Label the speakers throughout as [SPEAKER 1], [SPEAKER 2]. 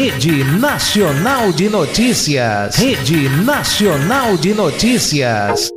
[SPEAKER 1] Rede Nacional de Notícias. Rede Nacional de Notícias.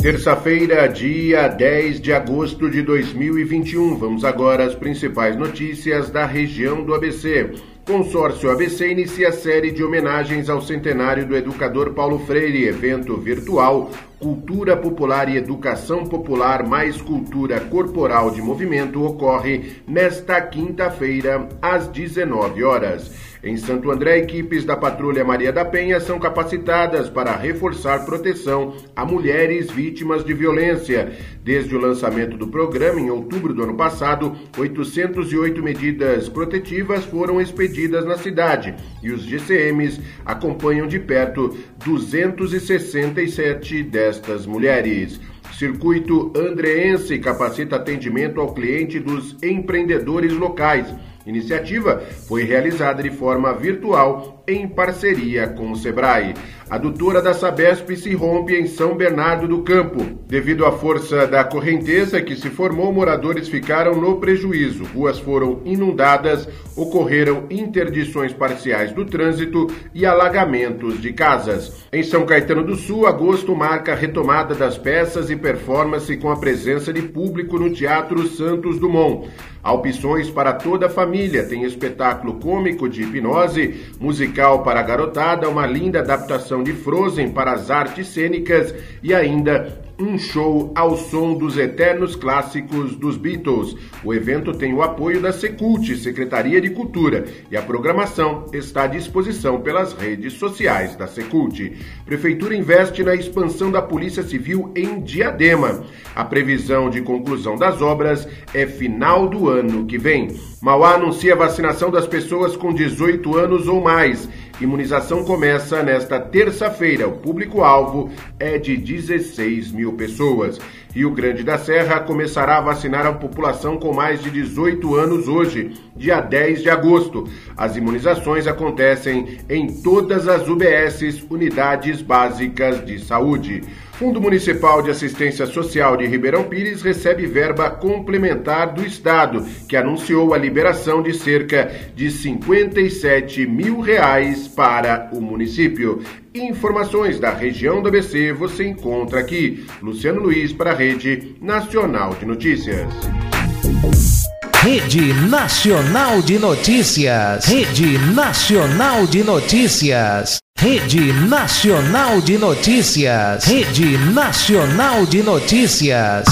[SPEAKER 2] Terça-feira, dia 10 de agosto de 2021. Vamos agora às principais notícias da região do ABC. Consórcio ABC inicia série de homenagens ao centenário do educador Paulo Freire, evento virtual Cultura Popular e Educação Popular mais Cultura Corporal de Movimento ocorre nesta quinta-feira às 19 horas. Em Santo André, equipes da Patrulha Maria da Penha são capacitadas para reforçar proteção a mulheres vítimas de violência. Desde o lançamento do programa, em outubro do ano passado, 808 medidas protetivas foram expedidas na cidade e os GCMs acompanham de perto 267 destas mulheres. Circuito Andreense capacita atendimento ao cliente dos empreendedores locais. Iniciativa foi realizada de forma virtual em parceria com o Sebrae. Adutora da Sabesp se rompe em São Bernardo do Campo. Devido à força da correnteza que se formou, moradores ficaram no prejuízo. Ruas foram inundadas, ocorreram interdições parciais do trânsito e alagamentos de casas. Em São Caetano do Sul, agosto marca a retomada das peças e performance com a presença de público no Teatro Santos Dumont. Há opções para toda a família. Tem espetáculo cômico de hipnose, musical para a garotada, uma linda adaptação de Frozen para as artes cênicas e ainda um show ao som dos eternos clássicos dos Beatles. O evento tem o apoio da Secult, Secretaria de Cultura, e a programação está à disposição pelas redes sociais da Secult. Prefeitura investe na expansão da Polícia Civil em Diadema. A previsão de conclusão das obras é final do ano que vem. Mauá anuncia a vacinação das pessoas com 18 anos ou mais Imunização começa nesta terça-feira. O público-alvo é de 16 mil pessoas. Rio Grande da Serra começará a vacinar a população com mais de 18 anos hoje, dia 10 de agosto. As imunizações acontecem em todas as UBSs, unidades básicas de saúde. Fundo Municipal de Assistência Social de Ribeirão Pires recebe verba complementar do Estado, que anunciou a liberação de cerca de 57 mil reais para o município. Informações da região do ABC você encontra aqui. Luciano Luiz para a Rede Nacional de Notícias.
[SPEAKER 1] Rede Nacional de Notícias. Rede Nacional de Notícias. Rede Nacional de Notícias. Rede Nacional de Notícias.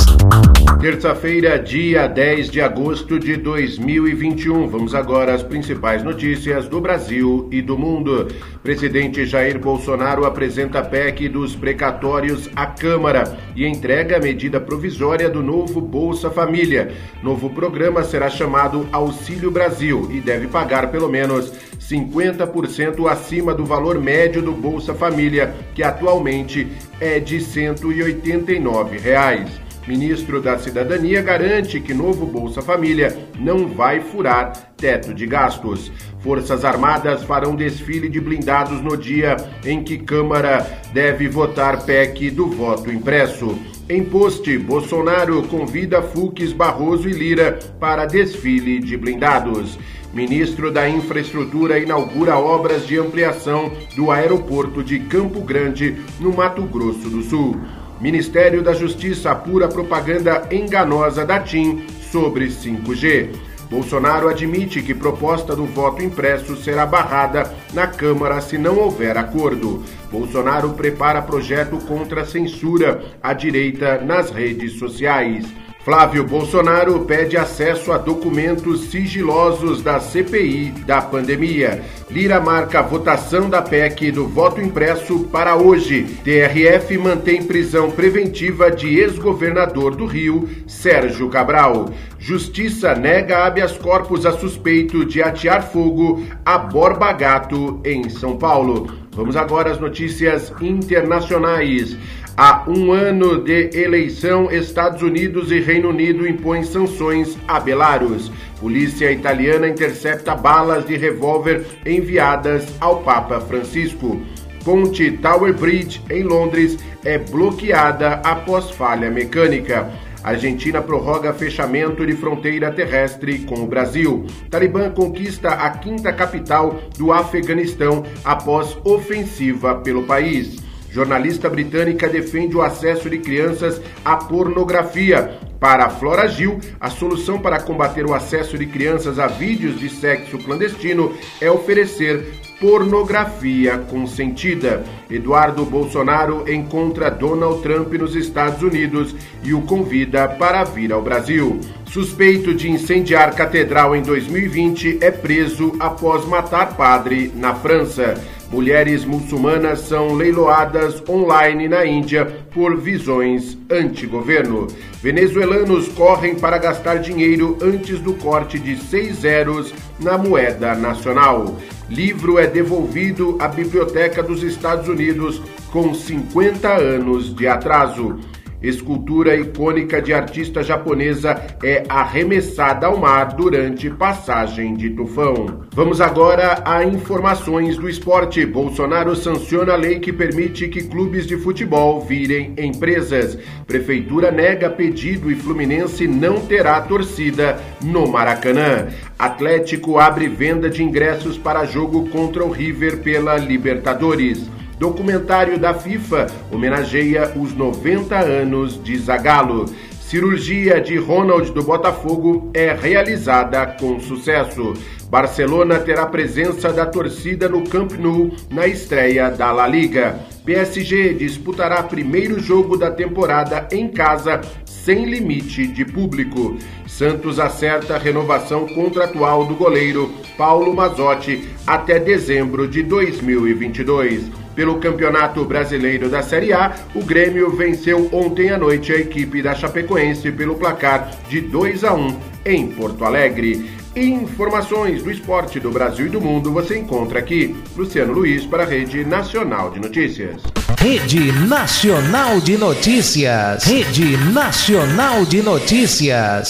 [SPEAKER 2] Terça-feira, dia 10 de agosto de 2021. Vamos agora às principais notícias do Brasil e do mundo. Presidente Jair Bolsonaro apresenta PEC dos precatórios à Câmara e entrega a medida provisória do novo Bolsa Família. Novo programa será chamado Auxílio Brasil e deve pagar pelo menos 50% acima do valor médio do Bolsa Família, que atualmente é de 189 reais. Ministro da Cidadania garante que novo Bolsa Família não vai furar teto de gastos. Forças Armadas farão desfile de blindados no dia em que Câmara deve votar PEC do voto impresso. Em post, Bolsonaro convida Fux, Barroso e Lira para desfile de blindados. Ministro da Infraestrutura inaugura obras de ampliação do aeroporto de Campo Grande, no Mato Grosso do Sul. Ministério da Justiça apura propaganda enganosa da TIM sobre 5G. Bolsonaro admite que proposta do voto impresso será barrada na Câmara se não houver acordo. Bolsonaro prepara projeto contra a censura à direita nas redes sociais. Flávio Bolsonaro pede acesso a documentos sigilosos da CPI da pandemia. Lira marca a votação da PEC do voto impresso para hoje. TRF mantém prisão preventiva de ex-governador do Rio, Sérgio Cabral. Justiça nega habeas corpus a suspeito de atear fogo a Borba Gato, em São Paulo. Vamos agora às notícias internacionais. Há um ano de eleição, Estados Unidos e Reino Unido impõem sanções a Belarus. Polícia italiana intercepta balas de revólver enviadas ao Papa Francisco. Ponte Tower Bridge, em Londres, é bloqueada após falha mecânica. Argentina prorroga fechamento de fronteira terrestre com o Brasil. Talibã conquista a quinta capital do Afeganistão após ofensiva pelo país. Jornalista britânica defende o acesso de crianças à pornografia. Para Flora Gil, a solução para combater o acesso de crianças a vídeos de sexo clandestino é oferecer pornografia consentida. Eduardo Bolsonaro encontra Donald Trump nos Estados Unidos e o convida para vir ao Brasil. Suspeito de incendiar catedral em 2020 é preso após matar padre na França. Mulheres muçulmanas são leiloadas online na Índia por visões anti-governo. Venezuelanos correm para gastar dinheiro antes do corte de seis zeros na moeda nacional. Livro é devolvido à Biblioteca dos Estados Unidos com 50 anos de atraso. Escultura icônica de artista japonesa é arremessada ao mar durante passagem de tufão. Vamos agora a informações do esporte. Bolsonaro sanciona a lei que permite que clubes de futebol virem empresas. Prefeitura nega pedido e Fluminense não terá torcida no Maracanã. Atlético abre venda de ingressos para jogo contra o River pela Libertadores. Documentário da FIFA homenageia os 90 anos de Zagallo. Cirurgia de Ronald do Botafogo é realizada com sucesso. Barcelona terá presença da torcida no Camp Nou na estreia da La Liga. PSG disputará primeiro jogo da temporada em casa sem limite de público. Santos acerta a renovação contratual do goleiro Paulo Mazotti até dezembro de 2022. Pelo Campeonato Brasileiro da Série A, o Grêmio venceu ontem à noite a equipe da Chapecoense pelo placar de 2 a 1 em Porto Alegre. Informações do esporte do Brasil e do mundo você encontra aqui. Luciano Luiz para a Rede Nacional de Notícias.
[SPEAKER 1] Rede Nacional de Notícias. Rede Nacional de Notícias.